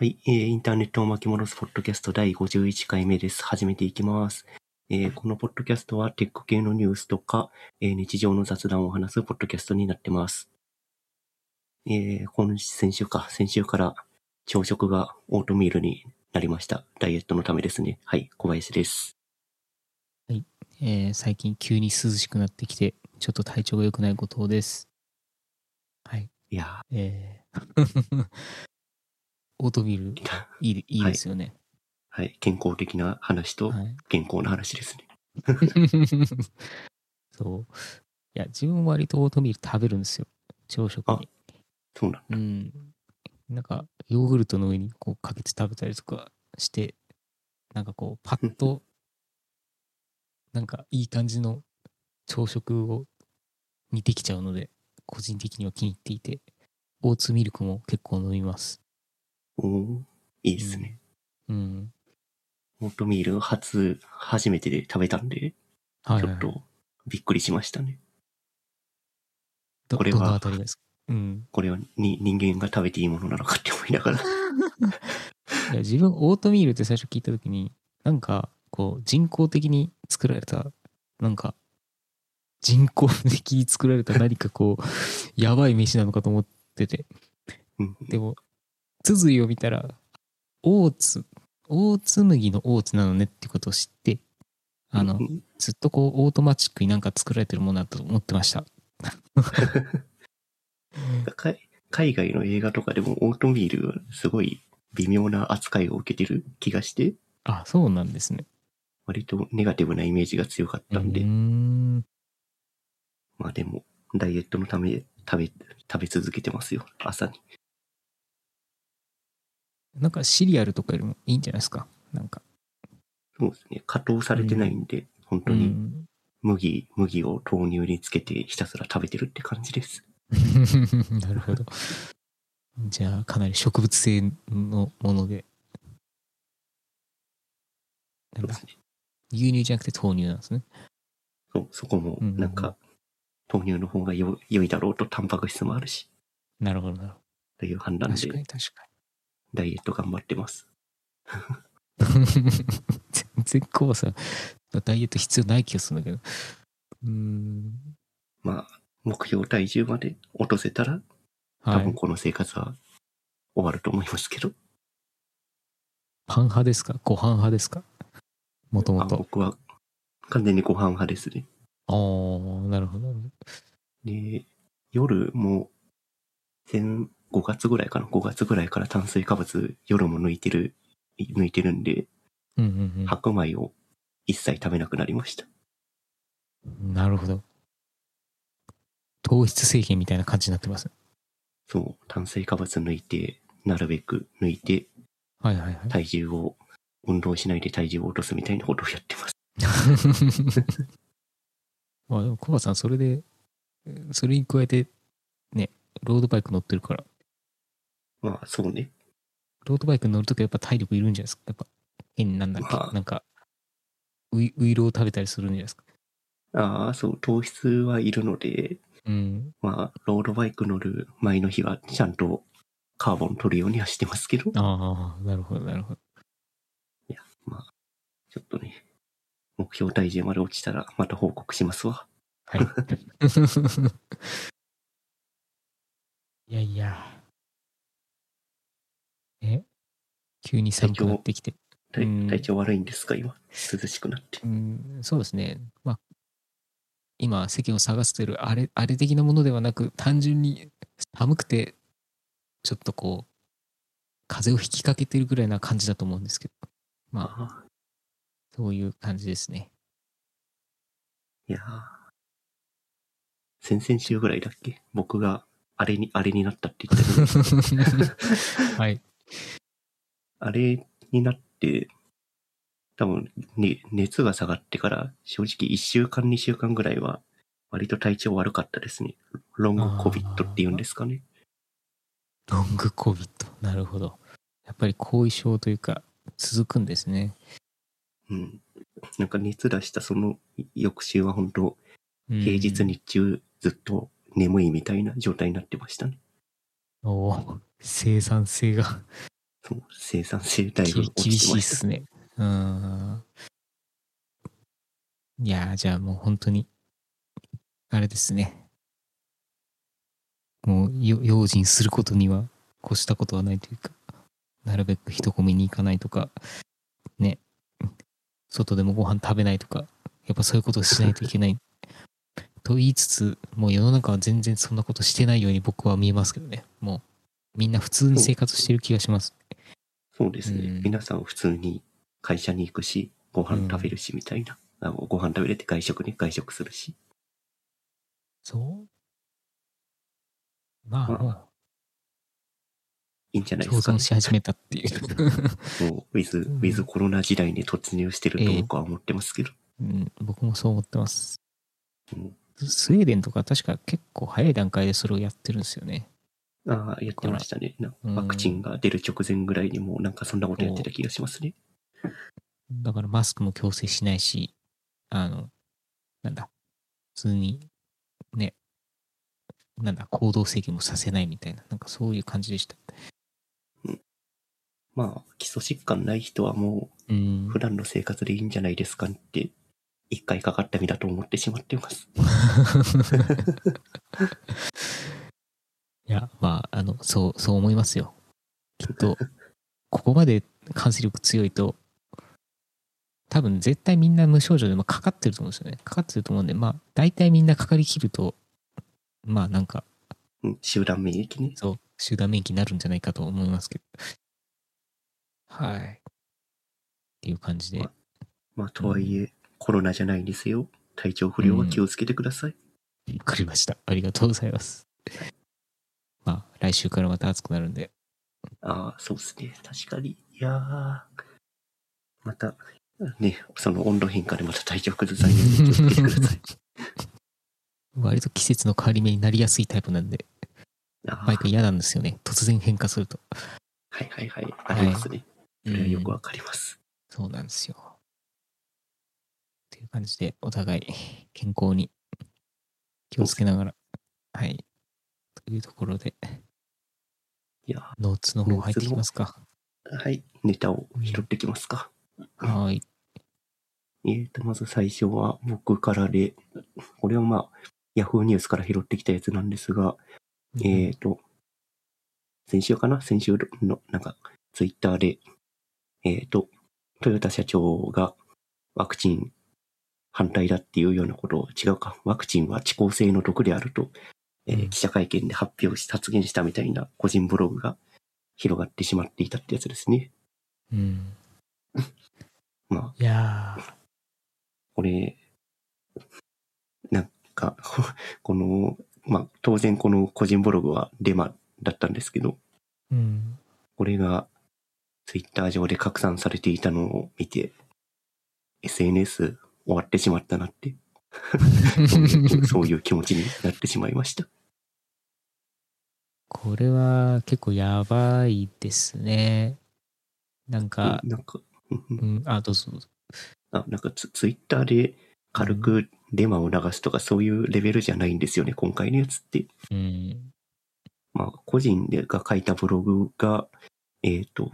はい、えーインターネットを巻き戻すポッドキャスト第51回目です。始めていきます。えーこのポッドキャストはテック系のニュースとか、えー日常の雑談を話すポッドキャストになってます。えー今先週か、先週から朝食がオートミールになりました。ダイエットのためですね。はい、小林です。えー最近急に涼しくなってきて、ちょっと体調が良くない後藤です。はい。いやえーオートミールー、いいいいですよね。はい、健康的な話とはい。健康な話ですね。そう。いや、自分は割とオートミール食べるんですよ。朝食に。そうなんだ。うん。なんか、ヨーグルトの上にこうかけて食べたりとかして、なんかこう、パッと、なんかいい感じの朝食を、にできちゃうので、個人的には気に入っていて、オーツミルクも結構飲みます。おーいいですね。うん。オートミール初、初めてで食べたんで、はい、はい。ちょっとびっくりしましたね。どこれはどのあたりですか？うん。これはに人間が食べていいものなのかって思いながら。いや自分オートミールって最初聞いた時になんかこう人工的に作られたなんか人工的に作られた何かこうやばい飯なのかと思っててうんでも続いを見たらオーツオーツ麦のオーツなのねってことを知ってあのうん。ずっとこうオートマチックになんか作られてるものだと思ってました。か海外の映画とかでもオートミールはすごい微妙な扱いを受けてる気がして、あそうなんですね。割とネガティブなイメージが強かったんで、ん。まあでも、ダイエットのため食べ、食べ続けてますよ、朝に。なんかシリアルとかよりもいいんじゃないですか？なんかそうですね、加糖されてないんで、本当にうん麦、麦を豆乳につけてひたすら食べてるって感じです。なるほど。じゃあ、かなり植物性のもので。なんね。牛乳じゃなくて豆乳なんですね。そう、そこもうんうんうんなんか、豆乳の方がよ良いだろうと、タンパク質もあるし、なるほど、なるほという判断ど。確かでに、確かダイエット頑張ってます。に。全然コバさん、ダイエット必要ない気がするんだけど。うーん。まあ、目標体重まで落とせたら、多はい。分この生活は終わると思いますけど、パン派ですか？ご飯派ですか？もとあもと。僕は完全にご飯派ですね。ああ、なるほど。で、夜も、前、5月ぐらいかな ?5 月ぐらいから炭水化物夜も抜いてる、抜いてるんで、うんうん白米を一切食べなくなりました。うん。なるほど。糖質制限みたいな感じになってます。そう、炭水化物抜いて、なるべく抜いて、はいはいはい。体重を、運動しないで体重を落とすみたいなことをやってます。まあでもコバさんそれでえーそれに加えてねロードバイク乗ってるからまあ、そうね。ロードバイク乗るときはやっぱ体力いるんじゃないですか？やっぱ変になんだっけ、まあ。なんかウイウイロを食べたりするんじゃないですか？ああ、そう、糖質はいるので、うん。まあ、ロードバイク乗る前の日はちゃんとカーボン取るようにはしてますけど、ああなるほどなるほど。まあ、ちょっとね、目標体重まで落ちたらまた報告しますわ。はい。いやいやえ急に寒くなってきて体うん体調悪いんですか、今。涼しくなって。うん、そうですね。まあ、今、世間を探してるあれ、あれ的なものではなく、単純に寒くて、ちょっとこう、風邪をひきかけてるぐらいな感じだと思うんですけど、まあ、そういう感じですね。いやー先々週ぐらいだっけ？僕があれに、あれになったって言った はい。あれになって、多分、ね、熱が下がってから、正直1週間、2週間ぐらいは、割と体調悪かったですね。ロングコビットっていうんですかね。ロングコビット。なるほど。やっぱり後遺症というか、続くんですね。うん。なんか熱出したその翌週は本当うん平日。日中ずっと眠いみたいな状態になってましたね。おお生産性が。そう生産性だいぶき落厳しいっ。すね。うーん。いやー、じゃあもう本当に、あれですね。もう、よ用心することには越したことはないというか、なるべく人混みに行かないとか、ね、外でもご飯食べないとか、やっぱそういうことをしないといけない。と言いつつ、もう世の中は全然そんなことしてないように僕は見えますけどね。もう、みんな普通に生活してる気がします。そうですね。うん皆さん普通に会社に行くし、ご飯食べるしみたいな。あのご飯食べれて外食に外食するし。そう？まあまあいいんじゃないですか、ね。共存し始めたっていう。もう、ウィズ、ウうんィズコロナ時代に突入してると僕は思ってますけど。うん、僕もそう思ってます。うんスウェーデンとか確か結構早い段階でそれをやってるんですよね。ああ、やってましたね。ワクチンが出る直前ぐらいにもうなんかそんなことやってた気がしますね。だからマスクも強制しないし、あの、なんだ、普通に、ね、なんだ、行動制限もさせないみたいな、なんかそういう感じでした。まあ、基礎疾患ない人はもうんう普。段の生活でいいんじゃないですかって、一回かかった身だと思ってしまってます。いや、まあ、あの、そう、そう思いますよ。きっと、ここまで感染力強いと、多分絶対みんな無症状でもかかってると思うんですよね。かかってると思うんで、まあ、大体みんなかかりきると、まあなんか、うん、集団免疫ね。そう、集団免疫になるんじゃないかと思いますけど。はい。っていう感じで。まあ、とはいえ、コロナじゃないんですよ。体調不良は気をつけてください。わかりました。ありがとうございます。まあ、来週からまた暑くなるんで、ああ、そうですね。確かに。いやー、また、ね、その温度変化でまた体調崩さないように気をつけてください。割と季節の変わり目になりやすいタイプなんで、毎回嫌なんですよね。突然変化すると。はいはいはい。ありますね。それはよくうんわかります。そうなんですよ。っていう感じで、お互い健康に気をつけながら、はい。というところで、いやノーツの方入ってきますか。ーはい。ネタを拾ってきますか。はい。えーと、まず最初は僕からで、これはまあ、ヤフーニュースから拾ってきたやつなんですが、えーと、先週かな？先週の、なんか、ツイッターで、えーと、トヨタ社長がワクチン反対だっていうようなことを、違うか、ワクチンは遅効性の毒であると、えーうん記者会見で発表し、発言したみたいな個人ブログが広がってしまっていたってやつですね。うん。まあ、いやー、これ、なんか、この、まあ、当然この個人ブログはデマだったんですけど、うん。これがツイッター上で拡散されていたのを見て、SNS 終わってしまったなって、そういう気持ちになってしまいました。これは結構やばいですね。なんか、なんか、うんあ、どうぞどうぞ。あなんかツツイッターで軽くデマを流すとかそういうレベルじゃないんですよね、今回のやつって。うん。まあ、個人でが書いたブログが、えっ、と、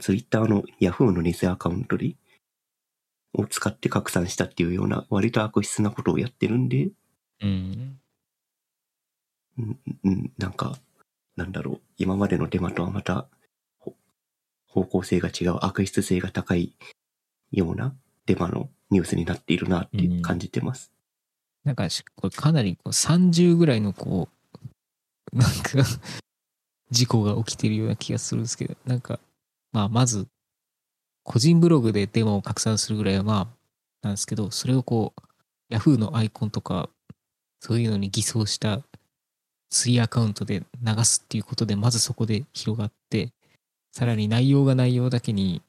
ツイッターの Yahoo の偽アカウントで、を使って拡散したっていうような、割と悪質なことをやってるんで、うん。うん、なんか、なんだろう、今までのデマとはまた、方向性が違う、悪質性が高いようなデマのニュースになっているなって感じてます。なんか、これかなりこう30ぐらいのこう、なんか、事故が起きてるような気がするんですけど、なんか、まあ、まず、個人ブログでデマを拡散するぐらいはまあ、なんですけど、それをこう、Yahoo のアイコンとか、そういうのに偽装したツイアカウントで流すっていうことで、まずそこで広がって、さらに内容が内容だけに、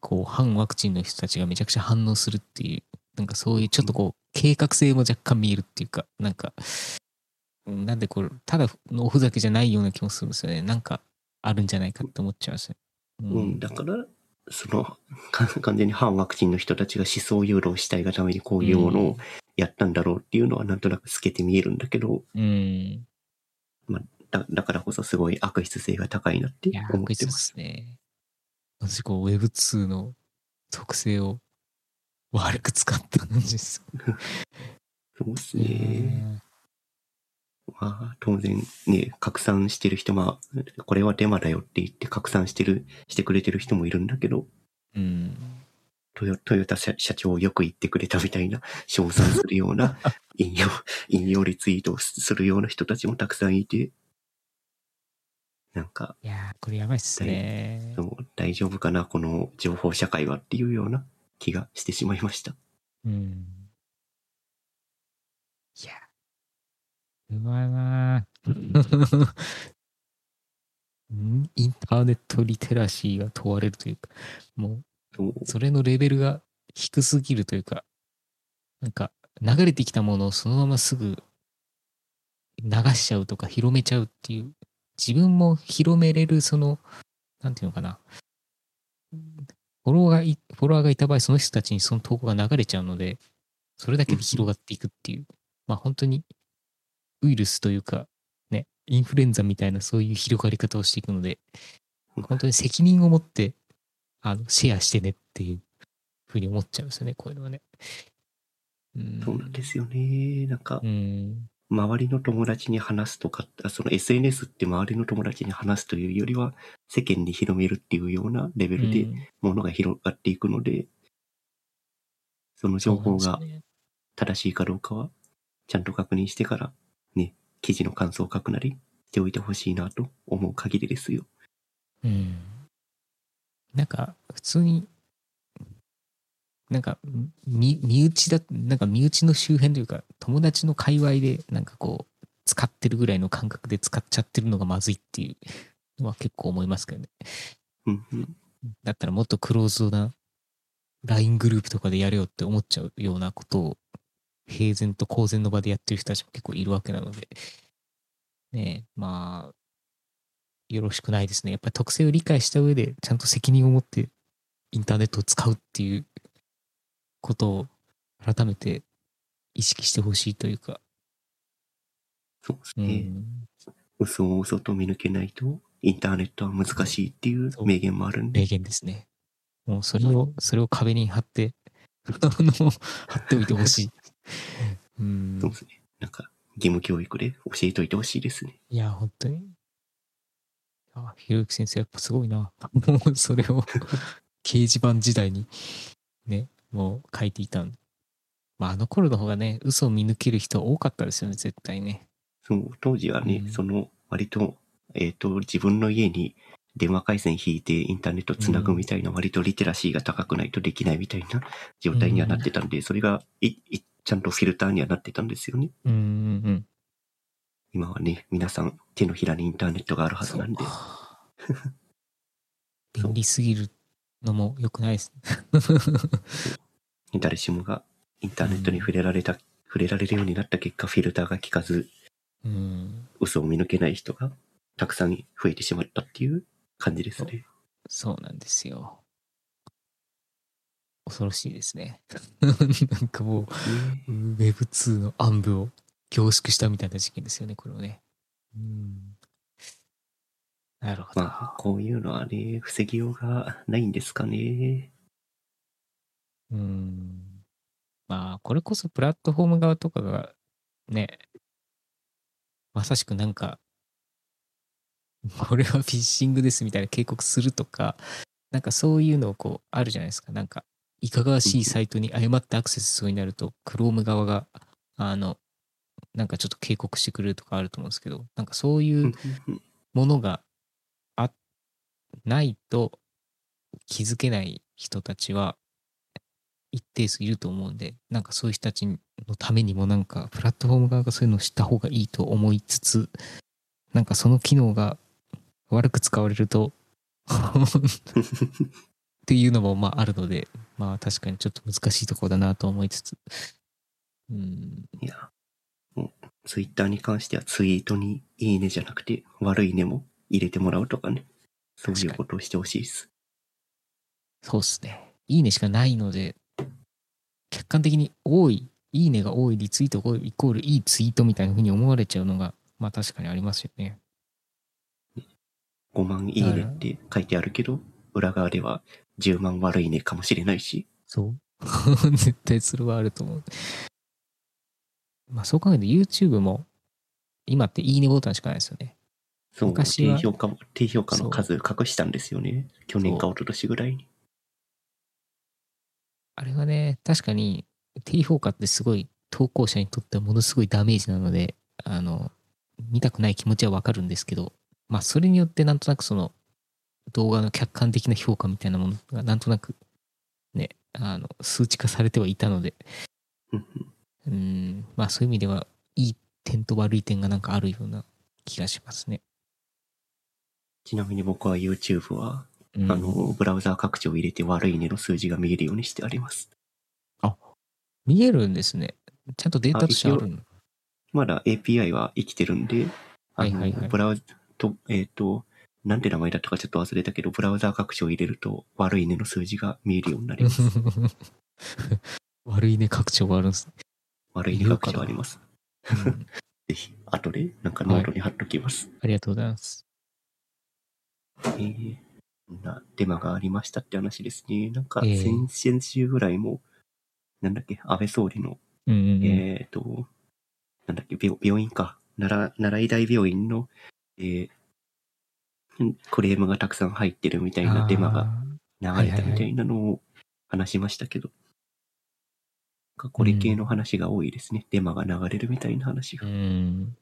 こう、反ワクチンの人たちがめちゃくちゃ反応するっていう、なんかそういうちょっとこう、計画性も若干見えるっていうか、なんか、うんなんでこれ、ただのおふざけじゃないような気もするんですよね。なんか、あるんじゃないかって思っちゃいますね。ううん、だから、その、か完全に反ワクチンの人たちが思想誘導したいがためにこういうものをやったんだろうっていうのはなんとなく透けて見えるんだけど、うん。だだからこそすごい悪質性が高いなっていや、思ってます。すね。私、こう、Web2 の特性を悪く使った感じです。そうですいね。やまあ、当然ね、拡散してる人、まあ、これはデマだよって言って拡散してる、してくれてる人もいるんだけど、うん。トヨトヨタ社社長をよく言ってくれたみたいな、称賛するような、引用、引用リツイートをするような人たちもたくさんいて、なんか、いやー、これやばいっすね。大丈夫かな、この情報社会はっていうような気がしてしまいました。うん。いや、うまいなー んインターネットリテラシーが問われるというか、もう、それのレベルが低すぎるというか、なんか、流れてきたものをそのまますぐ流しちゃうとか広めちゃうっていう、自分も広めれる、その、なんていうのかな。フォロワーが、フォロワーがいた場合、その人たちにその投稿が流れちゃうので、それだけで広がっていくっていう、まあ本当にウイルスというか、ね、インフルエンザみたいなそういう広がり方をしていくので、本当に責任を持って、あの、シェアしてねっていうふうに思っちゃうんですよね、こういうのはね。うん。そうなんですよね。なんかう、ん。周りの友達に話すとか、あその SNS って周りの友達に話すというよりは、世間に広めるっていうようなレベルでうんものが広がっていくので、その情報が正しいかどうかは、ちゃんと確認してから、ね、記事の感想を書くなりしておいてほしいなと思う限りですよ。うん。なんか、普通に、なんか、み身内だ、なんか身内の周辺というか、友達の界隈で、なんかこう、使ってるぐらいの感覚で使っちゃってるのがまずいっていうのは結構思いますけどね。うんうん。だったらもっとクローズドな LINE グループとかでやれよって思っちゃうようなことを平然と公然の場でやってる人たちも結構いるわけなので、ねえ、まあ、よろしくないですね。やっぱり特性を理解した上でちゃんと責任を持ってインターネットを使うっていうことを改めて意識してほしいというか、そうですね。うん、嘘を嘘と見抜けないと、インターネットは難しいっていう名言もあるんで。名言ですね。もうそれを、それを壁に貼って、貼っておいてほしい。うんそうですね。なんか、義務教育で教えといてほしいですね。いや、本当に。あ、ひろゆき先生やっぱすごいな。も うそれを掲示板時代にね、もう書いていたんで。まああの頃の方がね、嘘を見抜ける人は多かったですよね、絶対ね。そう、当時はね、うんその、割と、えっ、と、自分の家に電話回線引いてインターネットつなぐみたいな、割とリテラシーが高くないとできないみたいな状態にはなってたんで、それがいいちゃんとフィルターにはなってたんですよね。うんうんうん。今はね、皆さん手のひらにインターネットがあるはずなんで、便利すぎるのも良くないです。誰しもがインターネットに触れられた、触れられるようになった結果、フィルターが効かず、うん。嘘を見抜けない人がたくさん増えてしまったっていう感じですね。そうなんですよ。恐ろしいですね。なんかもう、ね Web2 の暗部を凝縮したみたいな事件ですよね、これはね。うん。なるほど。まあ、こういうのはね、防ぎようがないんですかね。うん。まあ、これこそプラットフォーム側とかが、ね、まさしくなんか、これはフィッシングですみたいな警告するとか、なんかそういうのをこう、あるじゃないですか。なんか、いかがわしいサイトに誤ってアクセスしそうになると、Chrome 側が、あの、なんかちょっと警告してくれるとかあると思うんですけど、なんかそういうものがあないと気づけない人たちは一定数いると思うんで、なんかそういう人たちのためにもなんかプラットフォーム側がそういうのを知った方がいいと思いつつ、なんかその機能が悪く使われるとっていうのもまああるので、まあ確かにちょっと難しいところだなと思いつつ、うん、いや、ツイッターに関してはツイートにいいねじゃなくて、悪いねも入れてもらうとかね。そういうことをしてほしいです。そうっすね。いいねしかないので、客観的に多い、いいねが多い、リツイートイコールいいツイートみたいな風に思われちゃうのが、まあ確かにありますよね。5万いいねって書いてあるけど、裏側では10万悪いねかもしれないし。そう。絶対それはあると思う。まあそう考えると YouTube も今っていいねボタンしかないですよね。そう、昔は低評価も、低評価の数隠したんですよね。去年か一昨年ぐらいに。あれはね、確かに低評価ってすごい投稿者にとってはものすごいダメージなので、あの、見たくない気持ちはわかるんですけど、まあそれによってなんとなくその動画の客観的な評価みたいなものがなんとなくね、あの、数値化されてはいたので、うんうん、まあそういう意味では、いい点と悪い点がなんかあるような気がしますね。ちなみに僕は YouTube は、うん、あの、ブラウザー拡張を入れて悪いねの数字が見えるようにしてあります。見えるんですね。ちゃんとデータとしてあるの？まだ API は生きてるんで、あの、はいはいはいブラウザと、えっ、と、なんて名前だったかちょっと忘れたけど、ブラウザー拡張を入れると悪いねの数字が見えるようになります。悪いね拡張があるんですね。悪いね拡張あります。うんぜひ、後でなんかノートに貼っときます。ありがとうございます。えー、こんなデマがありましたって話ですね。なんかええ先、先週ぐらいも、なんだっけ、安倍総理の、うんうんうん。えっ、と、なんだっけ、病病院か。奈良、奈良医大病院の、えーんクレームがたくさん入ってるみたいなデマが流れたみたいなのを話しましたけど。かこれ系の話が多いですね。デマが流れるみたいな話が。うん。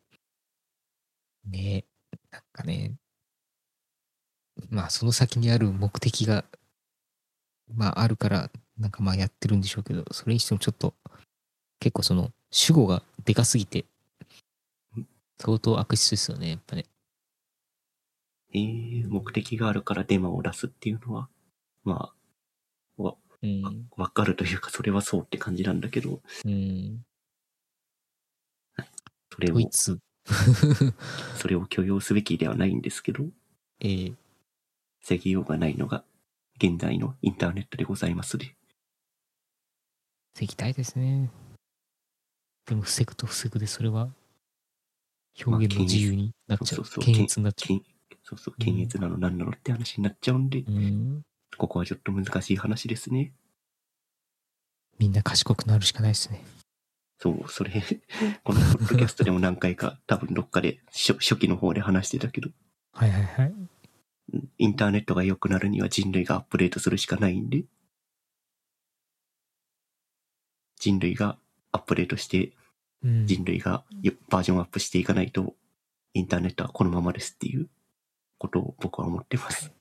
ねなんかね、まあその先にある目的が、まああるから、なんかまあやってるんでしょうけど、それにしてもちょっと、結構その主語がでかすぎて、相当悪質ですよね、やっぱね。えー、目的があるからデマを出すっていうのは、まあ、わ、かるというか、それはそうって感じなんだけど、うん。それをこい、つ、それを許容すべきではないんですけど、えー、防ぎようがないのが、現在のインターネットでございますで。防ぎたいですね。でも防ぐと防ぐで、それは表現の自由になっちゃう。そうそうそう検閲になっちゃ検そうそう、検閲なの何なのって話になっちゃうんで、う。うん。ここはちょっと難しい話ですね。みんな賢くなるしかないですね。そう、それ、このポッドキャストでも何回か、多分どっかで初初期の方で話してたけど、はいはいはい。インターネットが良くなるには人類がアップデートするしかないんで、人類がアップデートして、うん、人類がよバージョンアップしていかないと、インターネットはこのままですっていうことを僕は思ってます。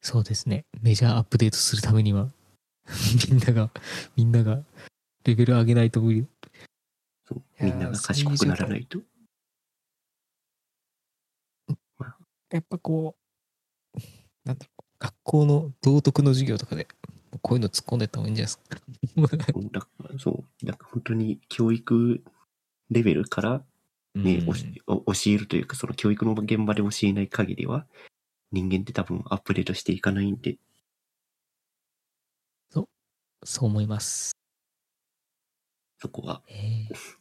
そうですね。メジャーアップデートするためには、みんなが、みんながレベル上げないと無理。そうみんなが賢くならないと。やっぱこう、なんだろう、学校の道徳の授業とかで、こういうの突っ込んでった方がいいんじゃないですか。そうだから、そう、だから本当に教育レベルからね、教えるというか、その教育の現場で教えない限りは、人間って多分アップデートしていかないんで、そう思います。そこはえー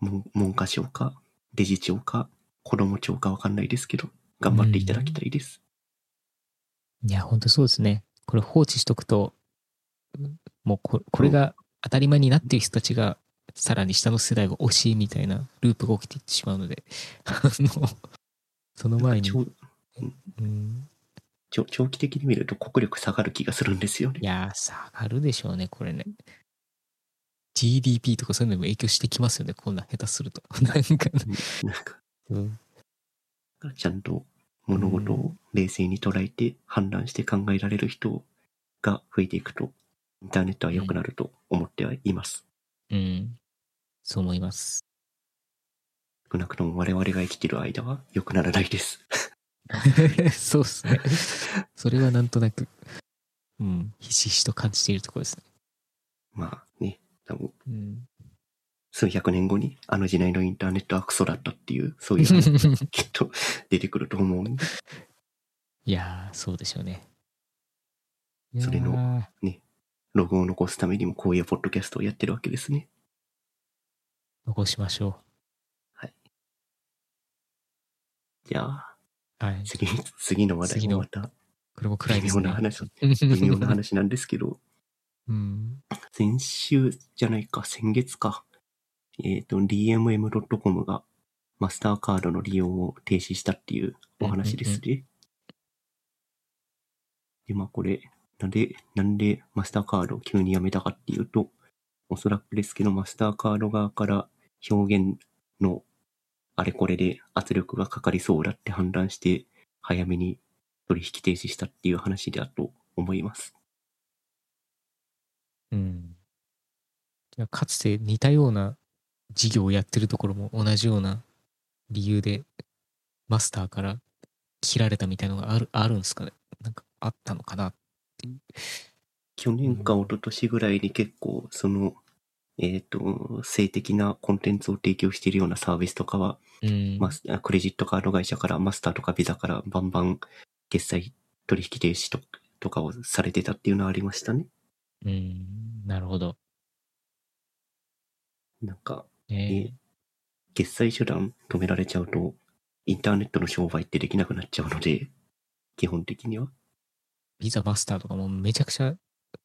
文文科省か、デジ庁か、子供庁かわかんないですけど、頑張っていただきたいです。いや、本当そうですね。これ放置しとくと、もうここれが当たり前になっている人たちが、さらに下の世代が教えみたいなループが起きていってしまうので、あの、その前に、長うん、長長期的に見ると国力下がる気がするんですよねい。やー、下がるでしょうね、これね。GDP とかそういうのにも影響してきますよね、こんな下手すると。なんか、なんか、うん、ちゃんと物事を冷静に捉えて判断して考えられる人が増えていくと、インターネットは良くなると思ってはいます。うん、そう思います。少なくとも我々が生きている間は良くならないです。そうっすね。それはなんとなく、うん、ひしひしと感じているところですね。まあね、多分うん、数百年後にあの時代のインターネットはクソだったっていう、そういうのが きっと出てくると思うんで、いやー、そうでしょうね。それのログを残すためにもこういうポッドキャストをやってるわけですね。残しましょう。じゃあ、はい。次、次の話題次のもまたこれも暗い微ですね。妙な話、微妙な話なんですけど、うん。先週じゃないか、先月か。えっ、と、dmm.com がマスターカードの利用を停止したっていうお話ですね。で、まあこれ、なんで、なんでマスターカードを急にやめたかっていうと、おそらくですけど、マスターカード側から表現のあれこれで圧力がかかりそうだって判断して、早めに取引停止したっていう話だと思います。うん。いやかつて似たような事業をやってるところも同じような理由でマスターから切られたみたいのがあるあるんですかね？なんかあったのかなっていう。去年か一昨年ぐらいに結構、その、えっ、と、性的なコンテンツを提供しているようなサービスとかは、うん。まあ、クレジットカード会社からマスターとかビザからバンバン決済取引停止ととかをされてたっていうのはありましたね。うん。なるほど。なんか、ええ決済手段止められちゃうと、インターネットの商売ってできなくなっちゃうので、基本的には。ビザマスターとかもめちゃくちゃ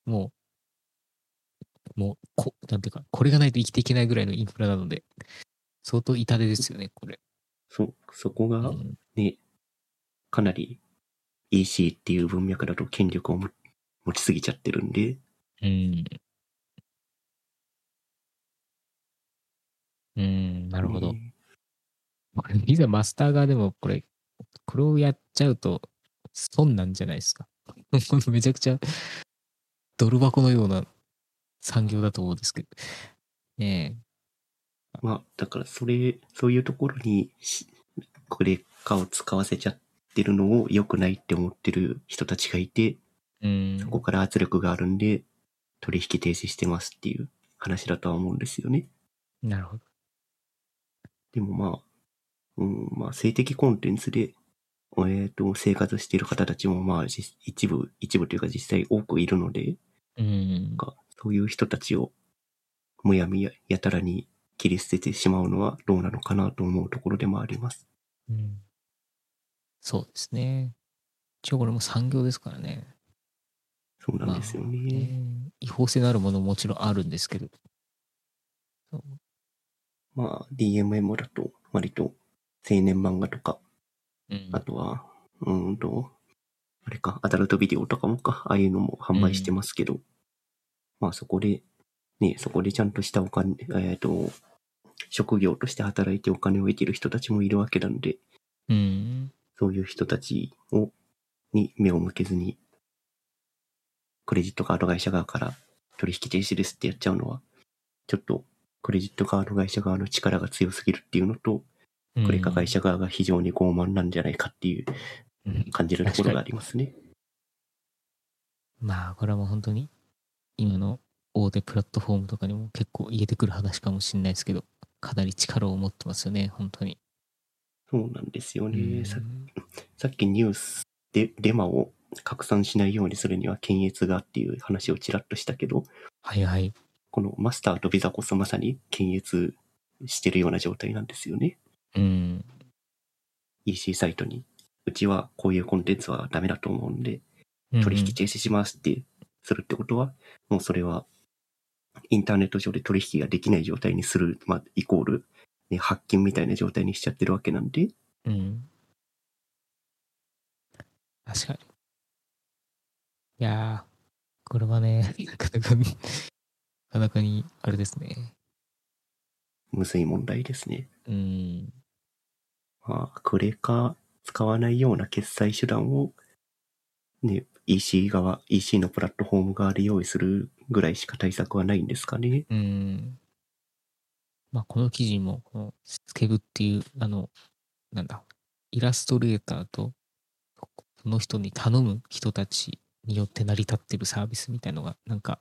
もう、もうこ、なんていうか、これがないと生きていけないぐらいのインフラなので、相当痛手ですよね、これ。そ、そこがうんね、かなり EC っていう文脈だと権力をも持ちすぎちゃってるんで、うん。うん、なるほど。ねこれビザマスター側でもこれ、これをやっちゃうと損なんじゃないですか。めちゃくちゃドル箱のような産業だと思うんですけど。ねまあ、だからそれ、そういうところにし、クレカを使わせちゃってるのを良くないって思ってる人たちがいて、え。うん。そこから圧力があるんで、取引停止してますっていう話だとは思うんですよね。なるほど。でもまあ、うん、まあ、性的コンテンツで、えっ、と、生活している方たちもまあ、実一部、一部というか実際多くいるので、うん。かそういう人たちをむやみややたらに切り捨ててしまうのはどうなのかなと思うところでもあります。うんそうですね。一応これも産業ですからね。そうなんですよね。まあね違法性のあるものももちろんあるんですけど。まあ、DMM だと割と青年漫画とか、うんあとは、うーんと、あれか、アダルトビデオとかもか、ああいうのも販売してますけど、まあそこで、ね、そこでちゃんとしたお金、えっ、と、職業として働いてお金を得ている人たちもいるわけなんで、うん。そういう人たちを、に目を向けずに、クレジットカード会社側から取引停止ですってやっちゃうのは、ちょっとクレジットカード会社側の力が強すぎるっていうのと、クレカ会社側が非常に傲慢なんじゃないかっていううん感じるところがありますね。まあ、これはもう本当に、今の大手プラットフォームとかにも結構言えてくる話かもしれないですけど、かなり力を持ってますよね、本当に。そうなんですようね。んささっきニュースでデマを拡散しないようにするには検閲がっていう話をちらっとしたけど、はいはい。このマスターとビザこそまさに検閲してるような状態なんですよね。うん。EC サイトに、うちはこういうコンテンツはダメだと思うんで、取引停止しますってするってことは、もうそれは、インターネット上で取引ができない状態にする、まあ、イコール、ね、発金みたいな状態にしちゃってるわけなんで、うん。うん。確かに。いやー、これはね、なかなか、なかなかに、あれですね。むずい問題ですね。うん。まあ、クレカ使わないような決済手段を、ね、EC 側、EC のプラットフォーム側で用意するぐらいしか対策はないんですかね。うん。まあ、この記事も、このスケブっていう、あの、なんだ、イラストレーターと、その人に頼む人たちによって成り立ってるサービスみたいのが、なんか、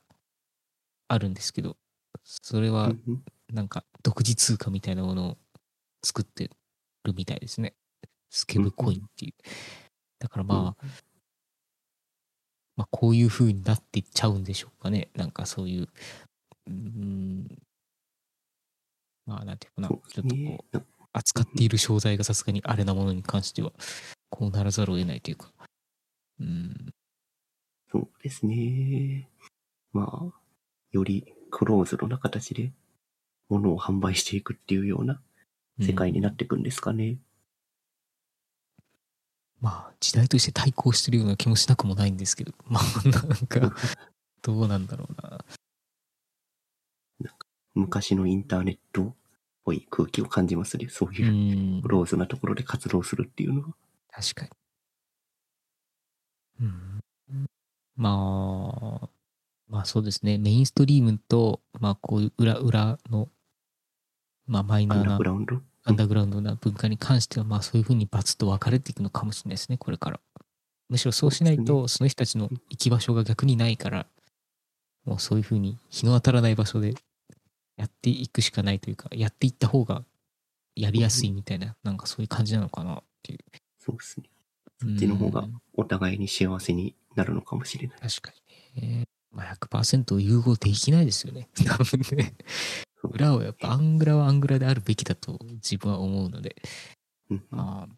あるんですけど、それはなんか、独自通貨みたいなものを作ってるみたいですね。スケブコインっていう。だからまあ、まあ、こういう風になっていっちゃうんでしょうかね。なんかそういう、うーん、まあ、なんていうかな、ちょっとねこう、扱っている商材がさすがにあれなものに関しては、こうならざるを得ないというか。うん。そうですね。まあ、よりクローズドな形で物を販売していくっていうような世界になっていくんですかね。まあ、時代として対抗してるような気もしなくもないんですけど、まあ、なんか、どうなんだろうな。昔のインターネットっぽい空気を感じますね。そうう。いうローズなところで活動するっていうのは。確かに。うん。まあ、まあそうですね。メインストリームと、まあこういう裏、裏の、まあマイナーなアンダーグ、ラウンド。アンダーグラウンドな文化に関しては、まあそういうふうにバツッと分かれていくのかもしれないですね、これから。むしろそうしないと、その人たちの行き場所が逆にないから、もうそういうふうに日の当たらない場所でやっていくしかないというか、やっていった方がやりやすいみたいな、なんかそういう感じなのかなっていう。そうですね。そっちの方がうんお互いに幸せになるのかもしれない。確かにね。まあ、100%融合できないですよね。多分ね。裏をやっぱアングラはアングラであるべきだと自分は思うので、うんまあ、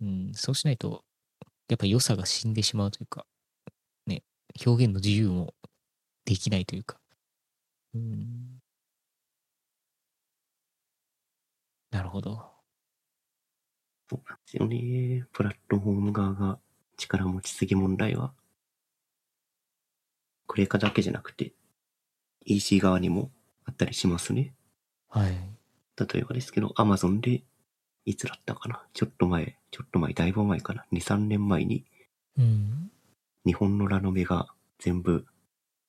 うん、そうしないと、やっぱ良さが死んでしまうというか、ね、表現の自由もできないというか、うん。なるほど。そうなんですよね。プラットフォーム側が力持ちすぎ問題は、クレカだけじゃなくて、EC 側にもあったりしますね。はい。例えばですけど、Amazon で、いつだったかな？ちょっと前、ちょっと前、だいぶ前かな ?2、3年前に、うん。日本のラノベが全部、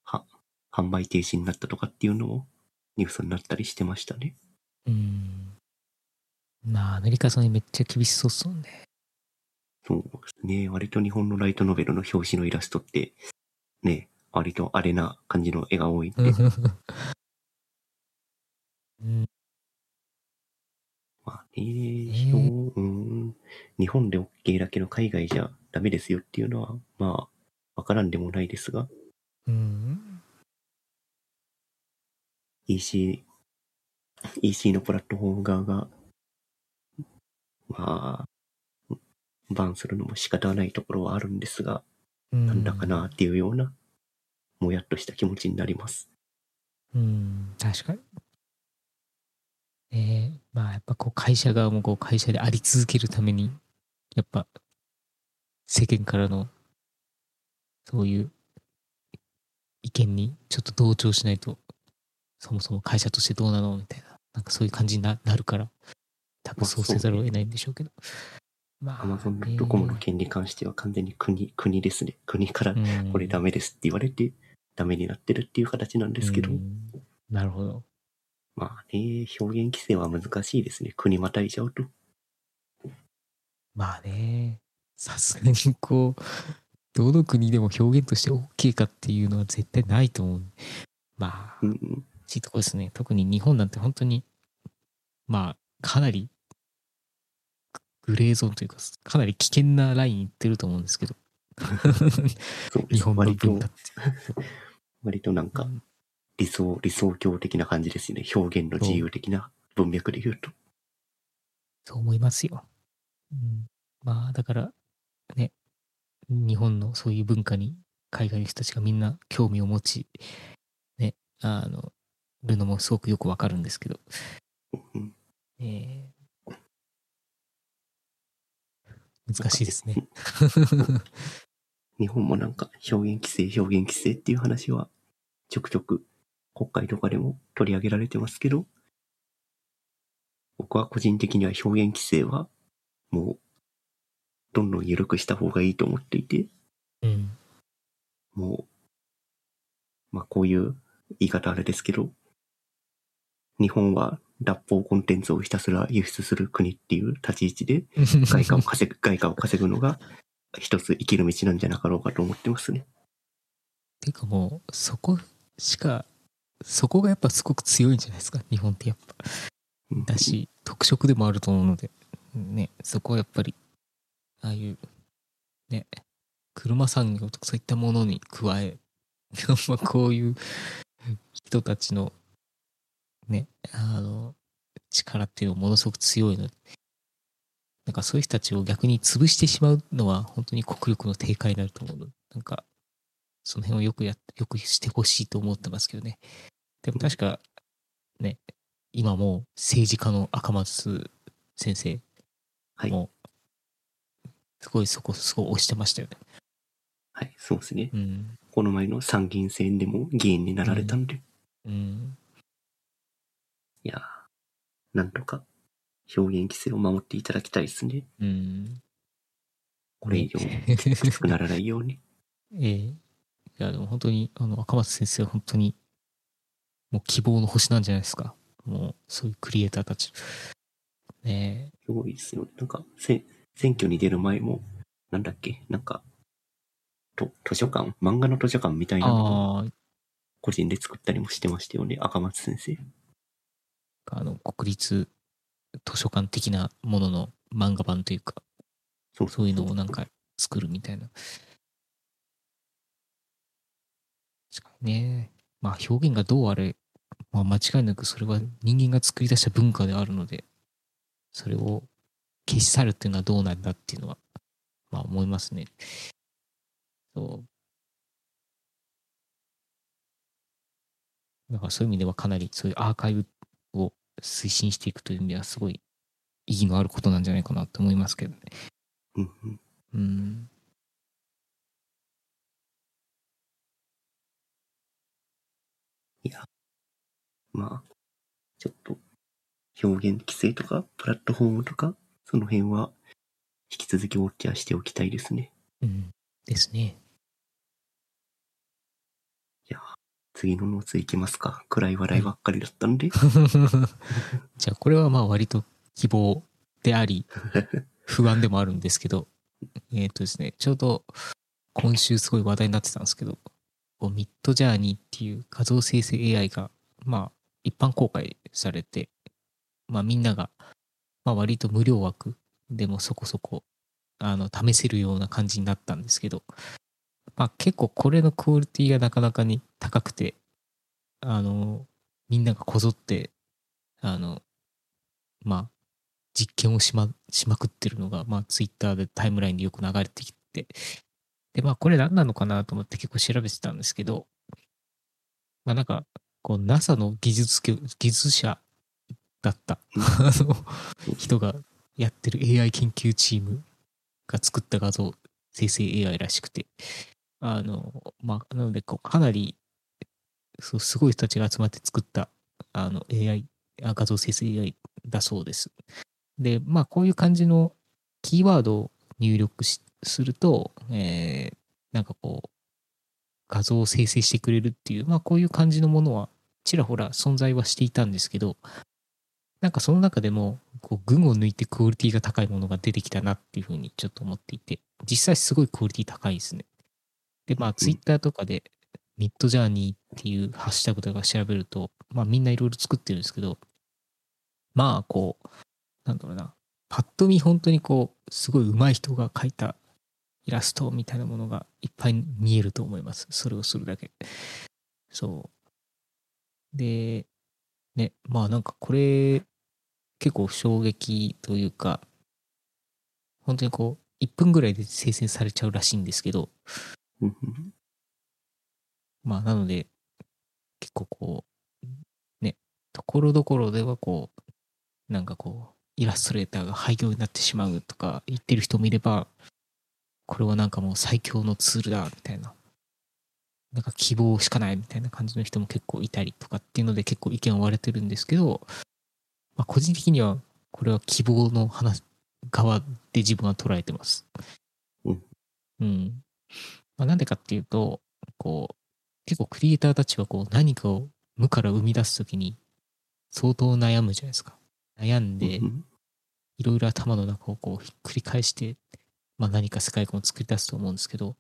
は、販売停止になったとかっていうのも、ニュースになったりしてましたね。うん。まあ、アメリカそれめっちゃ厳しそうっすもんね。そうですね。割と日本のライトノベルの表紙のイラストって、ね、割とあれな感じの絵が多いんで、うん、まあね、え表うん、日本で OK だけど海外じゃダメですよっていうのは、まあ、わからんでもないですが、うん。EC、EC のプラットフォーム側が、まあ、バンするのも仕方がないところはあるんですが、なんだかなっていうような、もやっとした気持ちになります。うん、確かに。えー、まあやっぱこう会社側もこう会社であり続けるために、やっぱ世間からのそういう意見にちょっと同調しないと、そもそも会社としてどうなのみたいな、なんかそういう感じにななるから、多分そうせざるを得ないんでしょうけど。まあ、Amazon.com の件に関しては完全に国、国ですね。国からうんこれダメですって言われて、ダメになってるっていう形なんですけど、うんなるほど。まあね、表現規制は難しいですね。国またいちゃうと。まあね、さすがにこう、どの国でも表現として OK かっていうのは絶対ないと思う。まあ、うんうん、ちいとこですね。特に日本なんて本当に、まあ、かなりグレーゾーンというか、かなり危険なラインいってると思うんですけど。日本の文化、って。割となんか理想、理想郷的な感じですよね。表現の自由的な文脈で言うと。そう思いますよ。うん、まあ、だから、ね、日本のそういう文化に海外の人たちがみんな興味を持ち、ね、あの、るのもすごくよくわかるんですけど、うんえー難しいですね。日本もなんか表現規制、表現規制っていう話はちょくちょく国会とかでも取り上げられてますけど、僕は個人的には表現規制はもうどんどん緩くした方がいいと思っていて、うん。もう、まあこういう言い方あれですけど、日本は脱法コンテンツをひたすら輸出する国っていう立ち位置で 外貨を稼ぐ、外貨を稼ぐのが一つ生きる道なんじゃなかろうかと思ってますね。ていうかもう、そこしか、そこがやっぱすごく強いんじゃないですか、日本ってやっぱ。うんだし、特色でもあると思うので、ね、そこはやっぱり、ああいう、ね、車産業とかそういったものに加え、まあこういう人たちの、ね、あの、力っていうのはものすごく強いので、なんかそういう人たちを逆に潰してしまうのは本当に国力の低下になると思うの。なんか、その辺をよくや、よくしてほしいと思ってますけどね。でも確か、ね、今も政治家の赤松先生はい。も、すごいそこ、すごい押してましたよね。はい、そうですね。うん。この前の参議院選でも議員になられたんで、うん。いやー、なんとか表現規制を守っていただきたいですね。うん。これ以上きつくならないように。ええいや、でも本当に、あの、赤松先生は本当に、もう希望の星なんじゃないですか。もう、そういうクリエイターたち。ねすごいですよね。なんか、せ選挙に出る前も、なんだっけ、なんか、と図書館？漫画の図書館みたいえ。なのを個人で作ったりもしてましたよね、赤松先生。あの、国立図書館的なものの漫画版というか、そうそういうのをなんか作るみたいな。確かにね。まあ表現がどうあれ、まあ間違いなくそれは人間が作り出した文化であるので、それを消し去るっていうのはどうなんだっていうのは、まあ思いますね。そう。だからそういう意味ではかなりそういうアーカイブを推進していくという意味ではすごい意義のあることなんじゃないかなと思いますけどね。うんうん。うん。まあ、ちょっと、表現規制とか、プラットフォームとか、その辺は、引き続きウォッチャーしておきたいですね。うん。ですね。次のノーツいきますか。暗い笑いばっかりだったんで。じゃあこれはまあ割と希望であり、不安でもあるんですけど、えっ、とですね、ちょうど今週すごい話題になってたんですけど、こうミッドジャーニーっていう画像生成 AI が、まあ一般公開されて、まあみんなが、まあ割と無料枠でもそこそこ、あの、試せるような感じになったんですけど、まあ結構これのクオリティがなかなかに高くて、あの、みんながこぞって、あの、まあ、実験をしま、しまくってるのが、まあ、ツイッターでタイムラインでよく流れてきて、で、まあ、これ何なのかなと思って結構調べてたんですけど、まあ、なんか、こう、NASA の技術教、技術者だった、うん。あの、人がやってる AI 研究チームが作った画像生成 AI らしくて、あの、まあ、なので、こう、かなり、そう、すごい人たちが集まって作った、あの、AI、あ画像生成 AI だそうです。で、まあ、こういう感じのキーワードを入力しすると、えーなんかこう、画像を生成してくれるっていう、まあ、こういう感じのものは、ちらほら存在はしていたんですけど、なんかその中でも、こう、群を抜いてクオリティが高いものが出てきたなっていうふうにちょっと思っていて、実際すごいクオリティ高いですね。で、まあ、ツイッターとかで、ミッドジャーニーっていうハッシュタグとか調べると、まあみんないろいろ作ってるんですけど、まあこう、なんだろうな、パッと見本当にこう、すごい上手い人が描いたイラストみたいなものがいっぱい見えると思います。それをするだけ。そう。で、ね、まあなんかこれ、結構衝撃というか、本当にこう、1分ぐらいで生成されちゃうらしいんですけど、まあ、なので、結構こう、ね、ところどころではこう、なんかこう、イラストレーターが廃業になってしまうとか言ってる人もいれば、これはなんかもう最強のツールだ、みたいな。なんか希望しかないみたいな感じの人も結構いたりとかっていうので結構意見は割れてるんですけど、まあ、個人的にはこれは希望の話側で自分は捉えてます。うん。うん。まあ、なんでかっていうと、こう、結構クリエイターたちはこう何かを無から生み出すときに相当悩むじゃないですか。悩んでいろいろ頭の中をこうひっくり返して、まあ、何か世界観を作り出すと思うんですけど、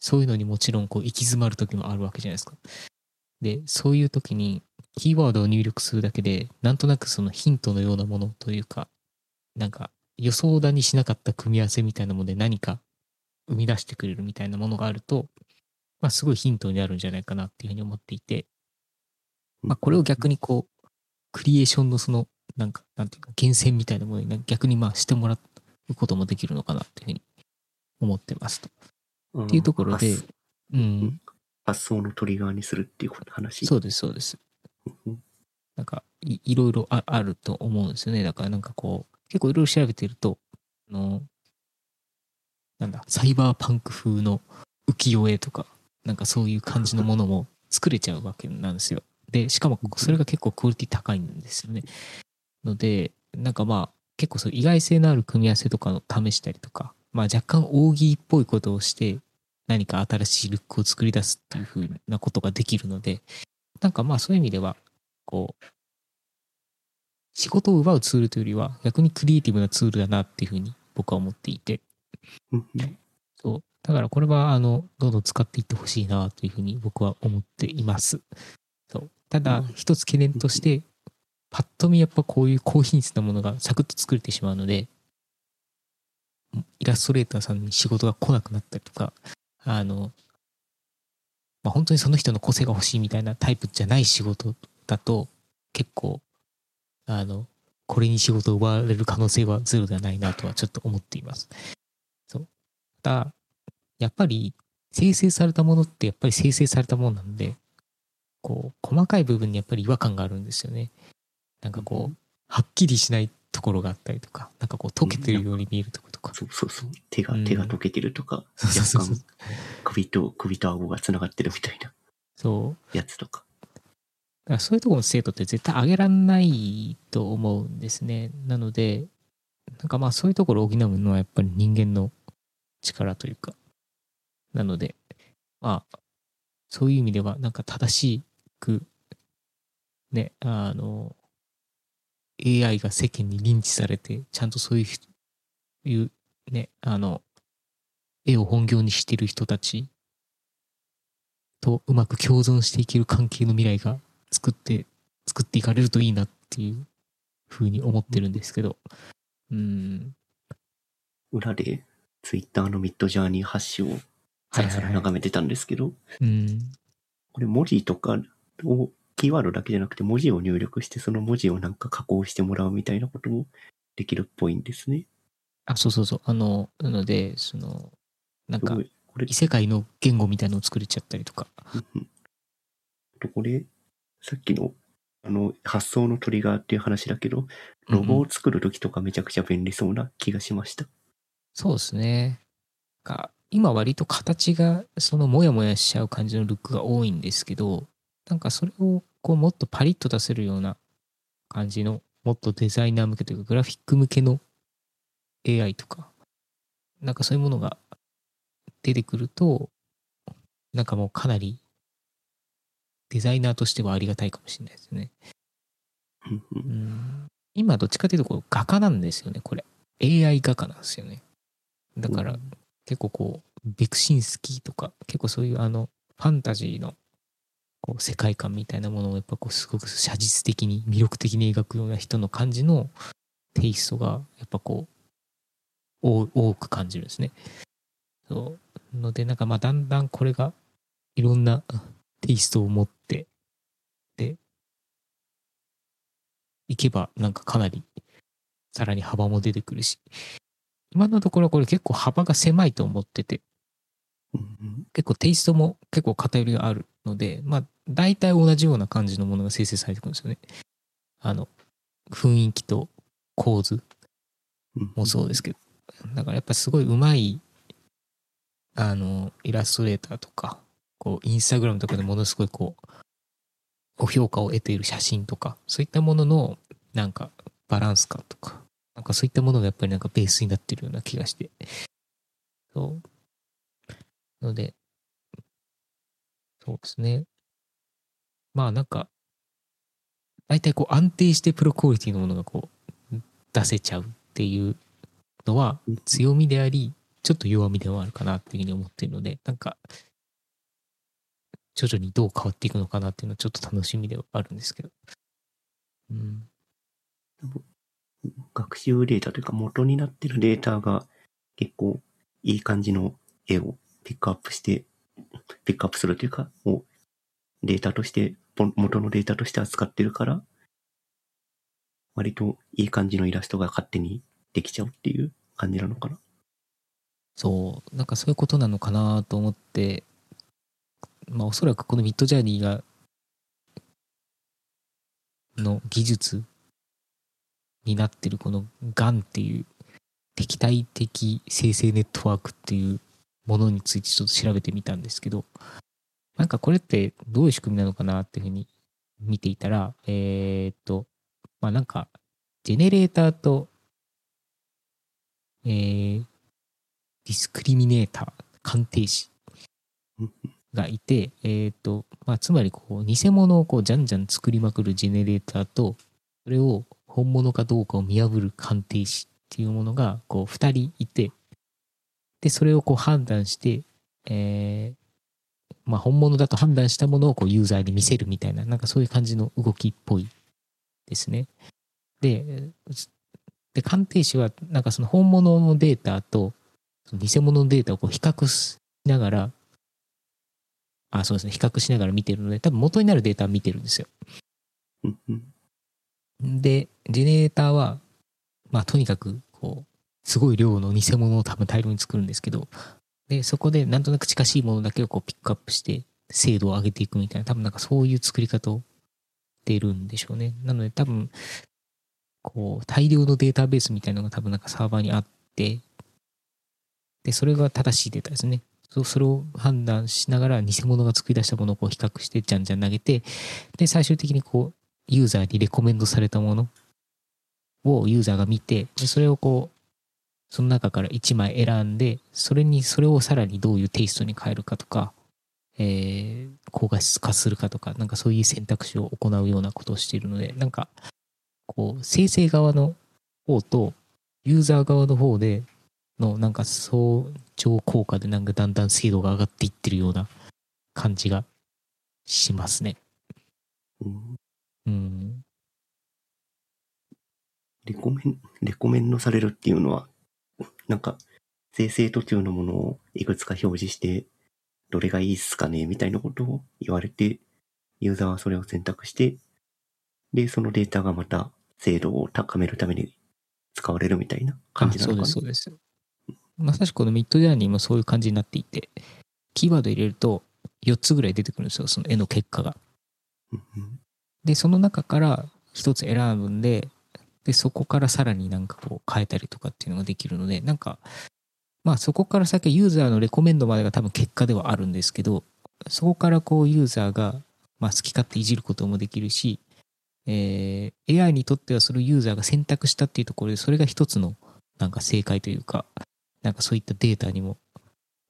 そういうのにもちろんこう行き詰まる時もあるわけじゃないですか。で、そういう時にキーワードを入力するだけで、なんとなくそのヒントのようなものというか、なんか予想だにしなかった組み合わせみたいなもので何か生み出してくれるみたいなものがあると、まあすごいヒントになるんじゃないかなっていうふうに思っていて、まあこれを逆にこう、クリエーションのそのなんか、なんていうか、厳選みたいなものに逆にまあしてもらっうこともできるのかなっていうふうに思ってますと。うんっていうところで発、うん、発想のトリガーにするっていう話。そうです、そうです。うんなんかい、いろいろああると思うんですよね。だからなんかこう、結構いろいろ調べてると、あの、なんだ、サイバーパンク風の浮世絵とか、なんかそういう感じのものも作れちゃうわけなんですよ。で、しかもそれが結構クオリティ高いんですよね。ので、なんかまあ、結構そう意外性のある組み合わせとかを試したりとか、まあ若干大喜利っぽいことをして、何か新しいルックを作り出すっていう風なことができるので、なんかまあそういう意味では、こう、仕事を奪うツールというよりは、逆にクリエイティブなツールだなっていうふうに僕は思っていて、そう。だからこれは、あの、どんどん使っていってほしいなというふうに僕は思っています。そう。ただうん、一つ懸念として、パッと見やっぱこういう高品質なものがサクッと作れてしまうので、イラストレーターさんに仕事が来なくなったりとか、あの、まあ、本当にその人の個性が欲しいみたいなタイプじゃない仕事だと、結構、あの、これに仕事を奪われる可能性はゼロではないなとはちょっと思っています。そう。ただ、やっぱり生成されたものってやっぱり生成されたものなんで、こう、細かい部分にやっぱり違和感があるんですよね。なんかこう、はっきりしないところがあったりとか、なんかこう、溶けてるように見えるところとか。そうそうそう。手が、うん手が溶けてるとか、そうそうそう若干首と、首と顎が繋がってるみたいなそう。やつとか。だからそういうところの精度って絶対上げらんないと思うんですね。なので、なんかまあそういうところを補うのはやっぱり人間の力というか。なので、まあ、そういう意味ではなんか正しく、ね、あの、AI が世間に認知されて、ちゃんとそういう人、いう、ね、あの、絵を本業にしている人たちとうまく共存していける関係の未来が作って、作っていかれるといいなっていうふうに思ってるんですけど。うん。裏で、ツイッターのミッドジャーニーハッシュをさらさら眺めてたんですけど、うん。これ文字とかを、キーワードだけじゃなくて文字を入力してその文字をなんか加工してもらうみたいなこともできるっぽいんですね。あ、そうそうそう。あの、なので、その、なんか異、世界の言語みたいのを作れちゃったりとか。うんうんとこれ、さっきの、あの、発想のトリガーっていう話だけど、ロゴを作るときとかめちゃくちゃ便利そうな気がしました。そうですね。か今割と形がそのモヤモヤしちゃう感じのルックが多いんですけど、なんかそれをこうもっとパリッと出せるような感じの、もっとデザイナー向けというかグラフィック向けの AI とか、なんかそういうものが出てくると、なんかもうかなりデザイナーとしてはありがたいかもしれないですね。うん今どっちかというとこう画家なんですよね、これ。AI 画家なんですよね。だからうん結構こう、ベクシンスキーとか、結構そういうあの、ファンタジーのこう世界観みたいなものをやっぱこうすごく写実的に魅力的に描くような人の感じのテイストがやっぱこう、多く感じるんですね。そう。のでなんかまあだんだんこれがいろんなテイストを持って、で、いけばなんかかなりさらに幅も出てくるし、今のところこれ結構幅が狭いと思ってて、結構テイストも結構偏りがあるので、まあ大体同じような感じのものが生成されてくるんですよね。あの、雰囲気と構図うんもそうですけど。だからやっぱすごい上手い、あの、イラストレーターとか、こう、インスタグラムとかでものすごいこう、ご評価を得ている写真とか、そういったものの、なんか、バランス感とか、なんかそういったものがやっぱりなんかベースになってるような気がして。そう。ので、そうですね。まあなんか、大体こう安定してプロクオリティのものがこう、出せちゃうっていうのは強みであり、ちょっと弱みでもあるかなっていうふうに思ってるので、なんか、徐々にどう変わっていくのかなっていうのはちょっと楽しみではあるんですけど。うん。学習データというか元になってるデータが結構いい感じの絵をピックアップして、ピックアップするというか、もうデータとして、元のデータとして扱ってるから、割といい感じのイラストが勝手にできちゃうっていう感じなのかな。そう、なんかそういうことなのかなと思って、まあおそらくこのミッドジャーニーが、の技術になってるこの GAN っていう敵対的生成ネットワークっていうものについてちょっと調べてみたんですけど、なんかこれってどういう仕組みなのかなっていうふうに見ていたら、えーっと、まあなんか、ジェネレーターと、えー、ディスクリミネーター、鑑定士がいて、えっ、と、まあ、つまりこう、偽物をこう、じゃんじゃん作りまくるジェネレーターと、それを本物かどうかを見破る鑑定士っていうものが、こう、二人いて、で、それをこう判断して、えーまあ、本物だと判断したものをこう、ユーザーに見せるみたいな、なんかそういう感じの動きっぽいですね。で、で、鑑定士は、なんかその本物のデータと、偽物のデータをこう比較しながら、あ、そうですね、比較しながら見てるので、多分元になるデータは見てるんですよ。で、ジェネレーターは、まあとにかく、こう、すごい量の偽物を多分大量に作るんですけど、で、そこでなんとなく近しいものだけをこうピックアップして、精度を上げていくみたいな、多分なんかそういう作り方をしてるんでしょうね。なので多分、こう、大量のデータベースみたいなのが多分なんかサーバーにあって、で、それが正しいデータですね。そそれを判断しながら偽物が作り出したものをこう比較してじゃんじゃん投げて、で、最終的にこう、ユーザーにレコメンドされたものをユーザーが見て、でそれをこう、その中から1枚選んで、それに、それをさらにどういうテイストに変えるかとか、えー、高画質化するかとか、なんかそういう選択肢を行うようなことをしているので、なんか、こう、生成側の方と、ユーザー側の方での、なんか相乗効果でなんかだんだん精度が上がっていってるような感じがしますね。うんうん。レコメン、レコメンドされるっていうのは、なんか、生成途中のものをいくつか表示して、どれがいいっすかねみたいなことを言われて、ユーザーはそれを選択して、で、そのデータがまた精度を高めるために使われるみたいな感じなのかな？あそうです、そうです。まさしくこのミッドジャーニーもそういう感じになっていて、キーワード入れると4つぐらい出てくるんですよ、その絵の結果が。で、その中から1つ選ぶんで、で、そこからさらになんかこう変えたりとかっていうのができるので、なんか、まあそこから先ユーザーのレコメンドまでが多分結果ではあるんですけど、そこからこうユーザーが、まあ、好き勝手いじることもできるし、えー AI にとってはそれをユーザーが選択したっていうところで、それが一つのなんか正解というか、なんかそういったデータにも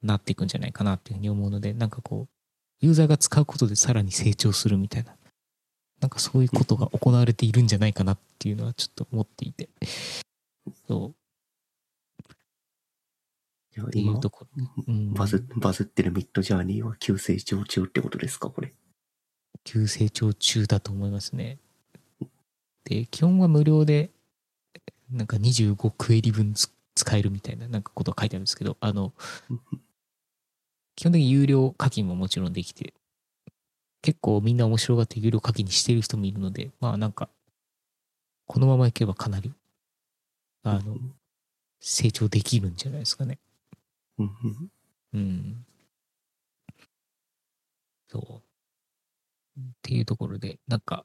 なっていくんじゃないかなっていうふうに思うので、なんかこう、ユーザーが使うことでさらに成長するみたいな、なんかそういうことが行われているんじゃないかなっていうのはちょっと思っていて、そう、ってい今うところ。うんバズ、バズってるミッドジャーニーは急成長中ってことですかこれ。急成長中だと思いますね。で、基本は無料で、なんか25クエリ分つ使えるみたいな、なんかことが書いてあるんですけど、あの、基本的に有料課金ももちろんできて、結構みんな面白がって有料課金にしてる人もいるので、まあなんか、このままいけばかなり、あの、成長できるんじゃないですかね。うんうんうん。そう。っていうところで、なんか、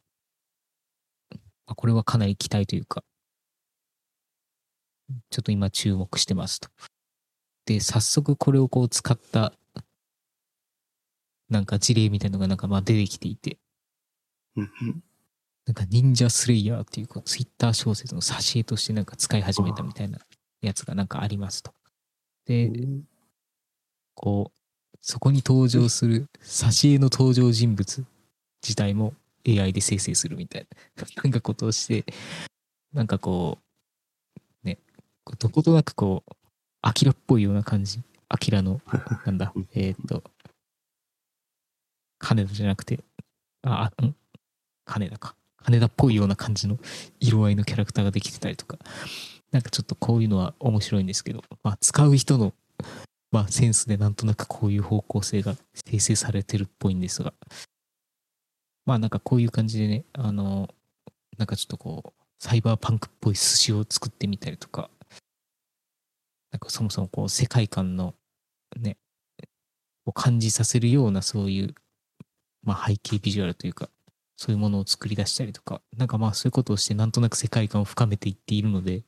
まあこれはかなり期待というか、ちょっと今注目してますと。で、早速これをこう使った、なんか事例みたいなのがなんかまあ出てきていて、なんか忍者スレイヤーっていうこうツイッター小説の挿絵としてなんか使い始めたみたいなやつがなんかありますと。で、うんこう、そこに登場する挿絵の登場人物自体も AI で生成するみたいな、なんかことをして、なんかこう、ね、どことなくこう、アキラっぽいような感じ。アキラの、なんだ、えーっと、金田じゃなくて、あ、あん。金田か。金田っぽいような感じの色合いのキャラクターができてたりとか、なんかちょっとこういうのは面白いんですけど、まあ使う人のまあ、センスでなんとなくこういう方向性が生成されてるっぽいんですが、まあなんかこういう感じでね、あの、なんかちょっとこう、サイバーパンクっぽい寿司を作ってみたりとか、なんかそもそもこう世界観のね、を感じさせるようなそういう、まあ背景ビジュアルというか、そういうものを作り出したりとか、なんかまあそういうことをしてなんとなく世界観を深めていっているので、